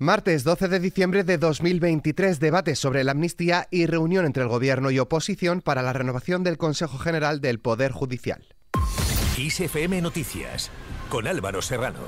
Martes 12 de diciembre de 2023, debate sobre la amnistía y reunión entre el Gobierno y oposición para la renovación del Consejo General del Poder Judicial. ISFM Noticias, con Álvaro Serrano.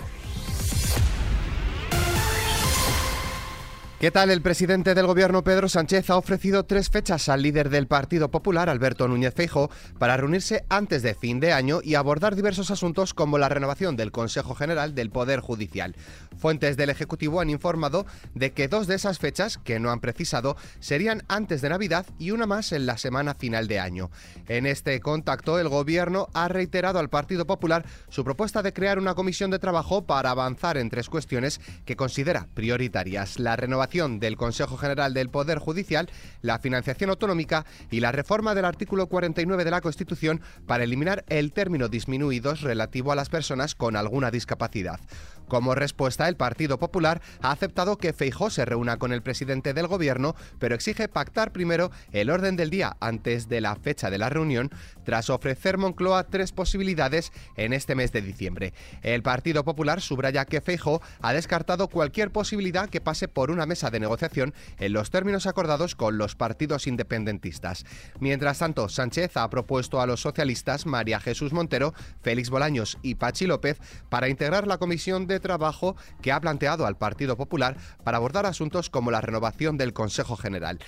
¿Qué tal? El presidente del gobierno Pedro Sánchez ha ofrecido tres fechas al líder del Partido Popular, Alberto Núñez Feijo, para reunirse antes de fin de año y abordar diversos asuntos como la renovación del Consejo General del Poder Judicial. Fuentes del Ejecutivo han informado de que dos de esas fechas, que no han precisado, serían antes de Navidad y una más en la semana final de año. En este contacto, el gobierno ha reiterado al Partido Popular su propuesta de crear una comisión de trabajo para avanzar en tres cuestiones que considera prioritarias: la renovación del Consejo General del Poder Judicial, la financiación autonómica y la reforma del artículo 49 de la Constitución para eliminar el término disminuidos relativo a las personas con alguna discapacidad. Como respuesta, el Partido Popular ha aceptado que Feijó se reúna con el presidente del gobierno, pero exige pactar primero el orden del día antes de la fecha de la reunión, tras ofrecer Moncloa tres posibilidades en este mes de diciembre. El Partido Popular subraya que Feijó ha descartado cualquier posibilidad que pase por una mesa de negociación en los términos acordados con los partidos independentistas. Mientras tanto, Sánchez ha propuesto a los socialistas María Jesús Montero, Félix Bolaños y Pachi López para integrar la comisión de trabajo que ha planteado al Partido Popular para abordar asuntos como la renovación del Consejo General.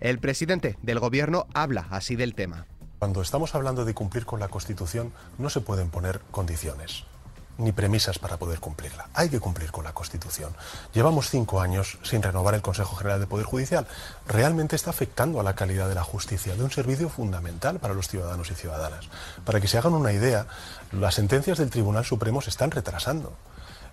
El presidente del Gobierno habla así del tema. Cuando estamos hablando de cumplir con la Constitución, no se pueden poner condiciones ni premisas para poder cumplirla. Hay que cumplir con la Constitución. Llevamos cinco años sin renovar el Consejo General de Poder Judicial. Realmente está afectando a la calidad de la justicia, de un servicio fundamental para los ciudadanos y ciudadanas. Para que se hagan una idea, las sentencias del Tribunal Supremo se están retrasando.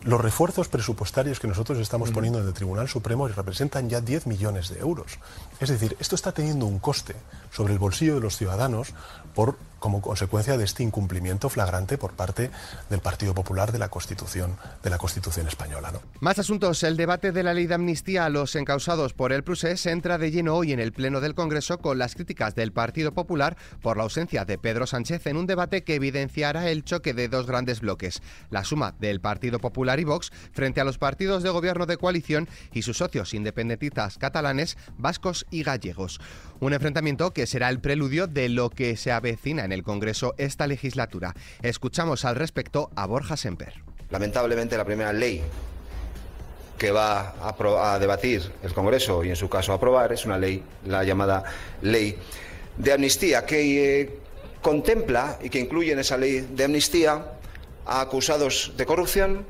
Los refuerzos presupuestarios que nosotros estamos poniendo en el Tribunal Supremo representan ya 10 millones de euros. Es decir, esto está teniendo un coste sobre el bolsillo de los ciudadanos por como consecuencia de este incumplimiento flagrante por parte del Partido Popular de la Constitución, de la Constitución española. ¿no? Más asuntos. El debate de la ley de amnistía a los encausados por el procés entra de lleno hoy en el Pleno del Congreso con las críticas del Partido Popular por la ausencia de Pedro Sánchez en un debate que evidenciará el choque de dos grandes bloques, la suma del Partido Popular y Vox frente a los partidos de gobierno de coalición y sus socios independentistas catalanes, vascos y gallegos. Un enfrentamiento que será el preludio de lo que se avecina en el Congreso esta legislatura. Escuchamos al respecto a Borja Semper. Lamentablemente la primera ley que va a, debatir el Congreso y en su caso aprobar es una ley, la llamada ley de amnistía, que eh, contempla y que incluye en esa ley de amnistía a acusados de corrupción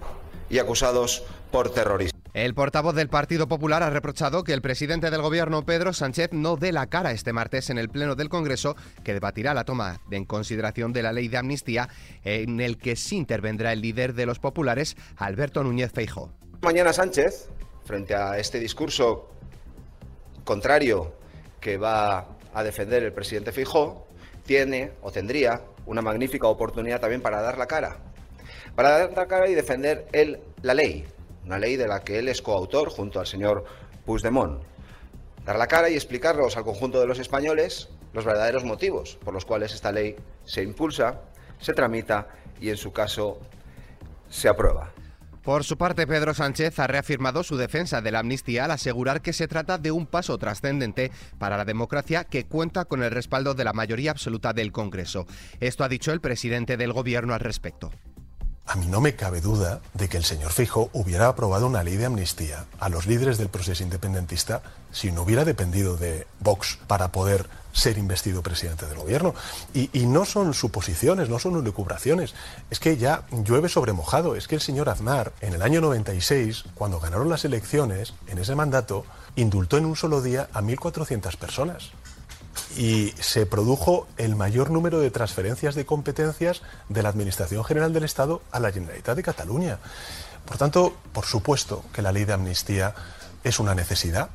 y acusados por terrorismo. El portavoz del Partido Popular ha reprochado que el presidente del gobierno, Pedro Sánchez, no dé la cara este martes en el Pleno del Congreso que debatirá la toma en consideración de la ley de amnistía, en el que sí intervendrá el líder de los populares, Alberto Núñez Feijo. Mañana Sánchez, frente a este discurso contrario que va a defender el presidente Feijo, tiene o tendría una magnífica oportunidad también para dar la cara. Para dar la cara y defender la ley, una ley de la que él es coautor junto al señor Puigdemont. Dar la cara y explicarlos al conjunto de los españoles los verdaderos motivos por los cuales esta ley se impulsa, se tramita y en su caso se aprueba. Por su parte, Pedro Sánchez ha reafirmado su defensa de la amnistía al asegurar que se trata de un paso trascendente para la democracia que cuenta con el respaldo de la mayoría absoluta del Congreso. Esto ha dicho el presidente del Gobierno al respecto. A mí no me cabe duda de que el señor Fijo hubiera aprobado una ley de amnistía a los líderes del proceso independentista si no hubiera dependido de Vox para poder ser investido presidente del gobierno. Y, no son suposiciones, no son lucubraciones. Es que ya llueve sobre mojado. Es que el señor Aznar, en el año 96, cuando ganaron las elecciones, en ese mandato, indultó en un solo día a 1.400 personas y se produjo el mayor número de transferencias de competencias de la Administración General del Estado a la Generalitat de Cataluña. Por tanto, por supuesto que la ley de amnistía es una necesidad.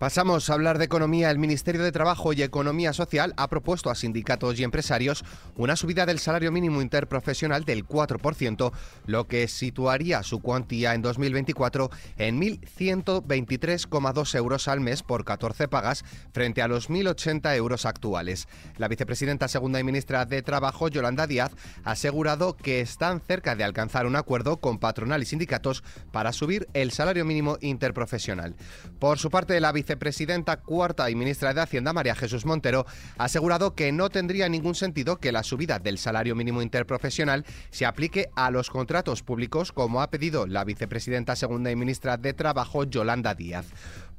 Pasamos a hablar de economía. El Ministerio de Trabajo y Economía Social ha propuesto a sindicatos y empresarios una subida del salario mínimo interprofesional del 4%, lo que situaría su cuantía en 2024 en 1.123,2 euros al mes por 14 pagas frente a los 1.080 euros actuales. La vicepresidenta segunda y ministra de Trabajo, Yolanda Díaz, ha asegurado que están cerca de alcanzar un acuerdo con patronal y sindicatos para subir el salario mínimo interprofesional. Por su parte, la vice vicepresidenta cuarta y ministra de Hacienda, María Jesús Montero, ha asegurado que no tendría ningún sentido que la subida del salario mínimo interprofesional se aplique a los contratos públicos, como ha pedido la vicepresidenta segunda y ministra de Trabajo, Yolanda Díaz.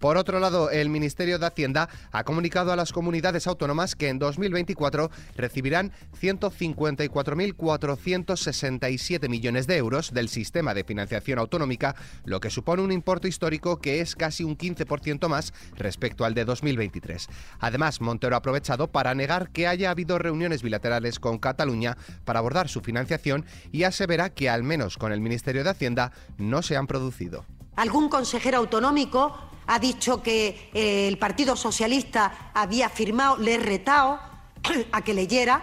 Por otro lado, el Ministerio de Hacienda ha comunicado a las comunidades autónomas que en 2024 recibirán 154.467 millones de euros del sistema de financiación autonómica, lo que supone un importe histórico que es casi un 15% más respecto al de 2023. Además, Montero ha aprovechado para negar que haya habido reuniones bilaterales con Cataluña para abordar su financiación y asevera que al menos con el Ministerio de Hacienda no se han producido. Algún consejero autonómico ha dicho que eh, el Partido Socialista había firmado, le he retado a que leyera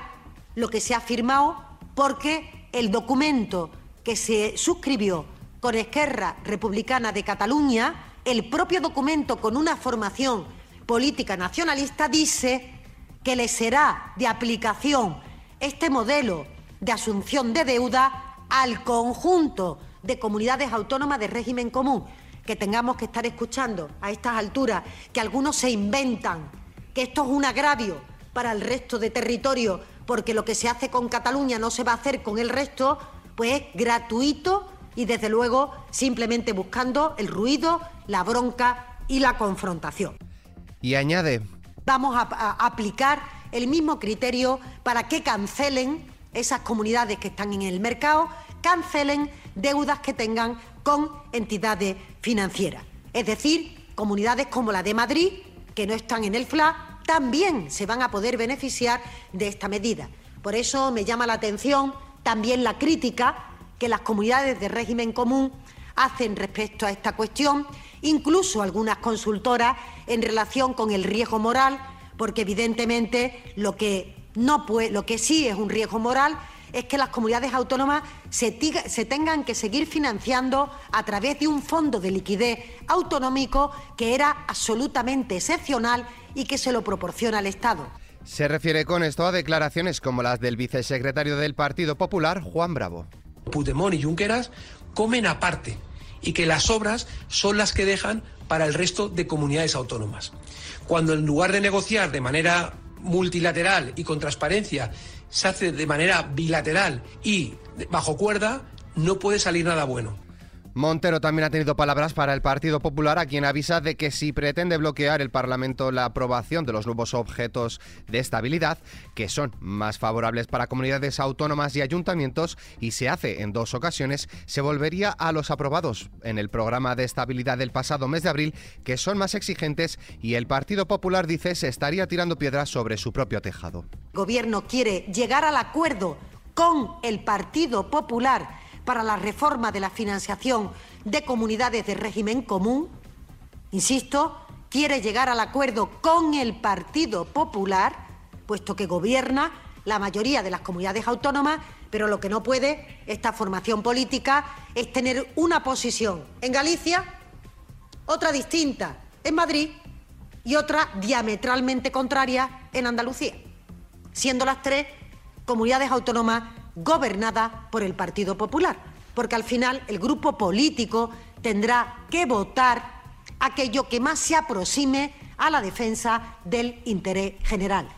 lo que se ha firmado porque el documento que se suscribió con Esquerra Republicana de Cataluña, el propio documento con una formación política nacionalista dice que le será de aplicación este modelo de asunción de deuda al conjunto de comunidades autónomas de régimen común que tengamos que estar escuchando a estas alturas, que algunos se inventan, que esto es un agravio para el resto de territorio, porque lo que se hace con Cataluña no se va a hacer con el resto, pues es gratuito y desde luego simplemente buscando el ruido, la bronca y la confrontación. Y añade. Vamos a, a aplicar el mismo criterio para que cancelen esas comunidades que están en el mercado, cancelen deudas que tengan con entidades financieras. Es decir, comunidades como la de Madrid, que no están en el FLA, también se van a poder beneficiar de esta medida. Por eso me llama la atención también la crítica que las comunidades de régimen común hacen respecto a esta cuestión, incluso algunas consultoras en relación con el riesgo moral, porque evidentemente lo que, no puede, lo que sí es un riesgo moral es que las comunidades autónomas se, tengan que seguir financiando a través de un fondo de liquidez autonómico que era absolutamente excepcional y que se lo proporciona el Estado. Se refiere con esto a declaraciones como las del vicesecretario del Partido Popular, Juan Bravo. Puigdemont y Junqueras comen aparte y que las obras son las que dejan para el resto de comunidades autónomas. Cuando en lugar de negociar de manera multilateral y con transparencia se hace de manera bilateral y bajo cuerda, no puede salir nada bueno. Montero también ha tenido palabras para el Partido Popular, a quien avisa de que si pretende bloquear el Parlamento la aprobación de los nuevos objetos de estabilidad, que son más favorables para comunidades autónomas y ayuntamientos, y se hace en dos ocasiones, se volvería a los aprobados en el programa de estabilidad del pasado mes de abril, que son más exigentes, y el Partido Popular dice se estaría tirando piedras sobre su propio tejado. El gobierno quiere llegar al acuerdo con el Partido Popular para la reforma de la financiación de comunidades de régimen común, insisto, quiere llegar al acuerdo con el Partido Popular, puesto que gobierna la mayoría de las comunidades autónomas, pero lo que no puede esta formación política es tener una posición en Galicia, otra distinta en Madrid y otra diametralmente contraria en Andalucía, siendo las tres comunidades autónomas gobernada por el Partido Popular, porque al final el grupo político tendrá que votar aquello que más se aproxime a la defensa del interés general.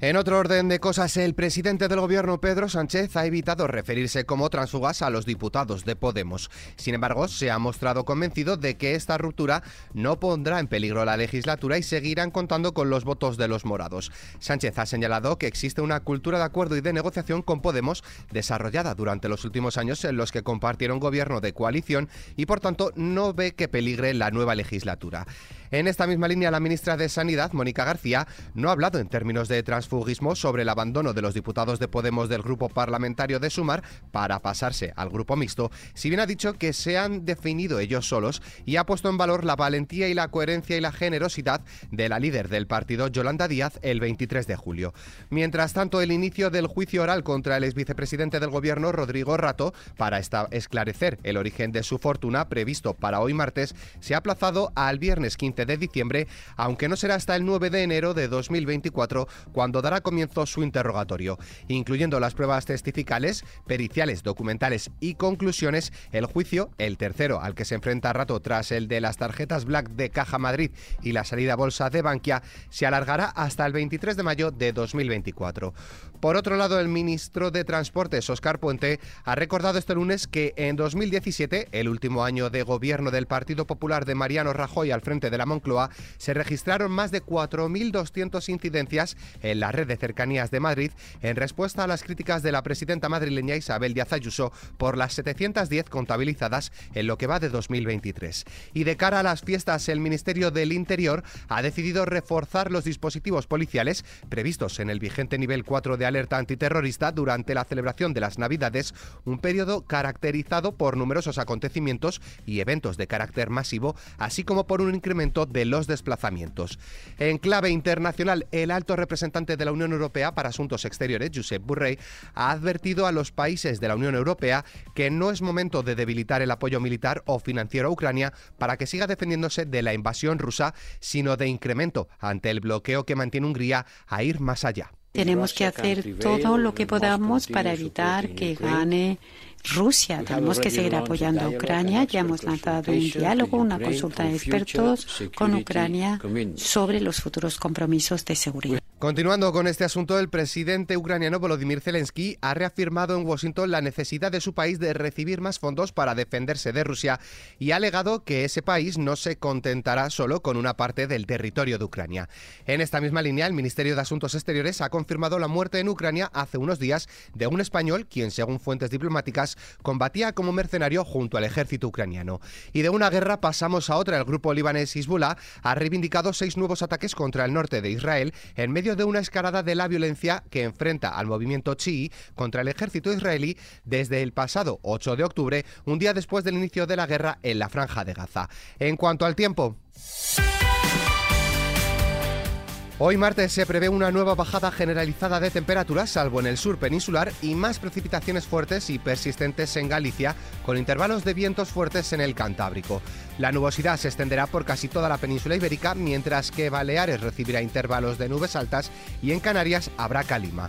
En otro orden de cosas, el presidente del gobierno, Pedro Sánchez, ha evitado referirse como transfugas a los diputados de Podemos. Sin embargo, se ha mostrado convencido de que esta ruptura no pondrá en peligro la legislatura y seguirán contando con los votos de los morados. Sánchez ha señalado que existe una cultura de acuerdo y de negociación con Podemos desarrollada durante los últimos años en los que compartieron gobierno de coalición y por tanto no ve que peligre la nueva legislatura. En esta misma línea, la ministra de Sanidad, Mónica García, no ha hablado en términos de transfugas transfugismo sobre el abandono de los diputados de Podemos del grupo parlamentario de Sumar para pasarse al grupo mixto, si bien ha dicho que se han definido ellos solos y ha puesto en valor la valentía y la coherencia y la generosidad de la líder del partido, Yolanda Díaz, el 23 de julio. Mientras tanto, el inicio del juicio oral contra el exvicepresidente del gobierno, Rodrigo Rato, para esclarecer el origen de su fortuna, previsto para hoy martes, se ha aplazado al viernes 15 de diciembre, aunque no será hasta el 9 de enero de 2024 cuando dará comienzo su interrogatorio. Incluyendo las pruebas testificales, periciales, documentales y conclusiones, el juicio, el tercero al que se enfrenta Rato tras el de las tarjetas Black de Caja Madrid y la salida bolsa de Bankia, se alargará hasta el 23 de mayo de 2024. Por otro lado, el ministro de Transportes, Oscar Puente, ha recordado este lunes que en 2017, el último año de gobierno del Partido Popular de Mariano Rajoy al frente de la Moncloa, se registraron más de 4.200 incidencias en la red de cercanías de Madrid en respuesta a las críticas de la presidenta madrileña Isabel Díaz Ayuso por las 710 contabilizadas en lo que va de 2023. Y de cara a las fiestas, el Ministerio del Interior ha decidido reforzar los dispositivos policiales previstos en el vigente nivel 4 de alerta antiterrorista durante la celebración de las Navidades, un periodo caracterizado por numerosos acontecimientos y eventos de carácter masivo, así como por un incremento de los desplazamientos. En clave internacional, el alto representante de la Unión Europea para Asuntos Exteriores, Josep Borrell, ha advertido a los países de la Unión Europea que no es momento de debilitar el apoyo militar o financiero a Ucrania para que siga defendiéndose de la invasión rusa, sino de incremento ante el bloqueo que mantiene Hungría a ir más allá. Tenemos que hacer todo lo que podamos para evitar que gane Rusia. Tenemos que seguir apoyando a Ucrania. Ya hemos lanzado un diálogo, una consulta de expertos con Ucrania sobre los futuros compromisos de seguridad. Continuando con este asunto, el presidente ucraniano Volodymyr Zelensky ha reafirmado en Washington la necesidad de su país de recibir más fondos para defenderse de Rusia y ha alegado que ese país no se contentará solo con una parte del territorio de Ucrania. En esta misma línea, el Ministerio de Asuntos Exteriores ha confirmado la muerte en Ucrania hace unos días de un español quien, según fuentes diplomáticas, combatía como mercenario junto al ejército ucraniano. Y de una guerra pasamos a otra. El grupo libanés Hezbollah ha reivindicado seis nuevos ataques contra el norte de Israel en medio de una escalada de la violencia que enfrenta al movimiento chií contra el ejército israelí desde el pasado 8 de octubre, un día después del inicio de la guerra en la franja de Gaza. En cuanto al tiempo, Hoy martes se prevé una nueva bajada generalizada de temperaturas, salvo en el sur peninsular, y más precipitaciones fuertes y persistentes en Galicia, con intervalos de vientos fuertes en el Cantábrico. La nubosidad se extenderá por casi toda la península ibérica, mientras que Baleares recibirá intervalos de nubes altas y en Canarias habrá calima.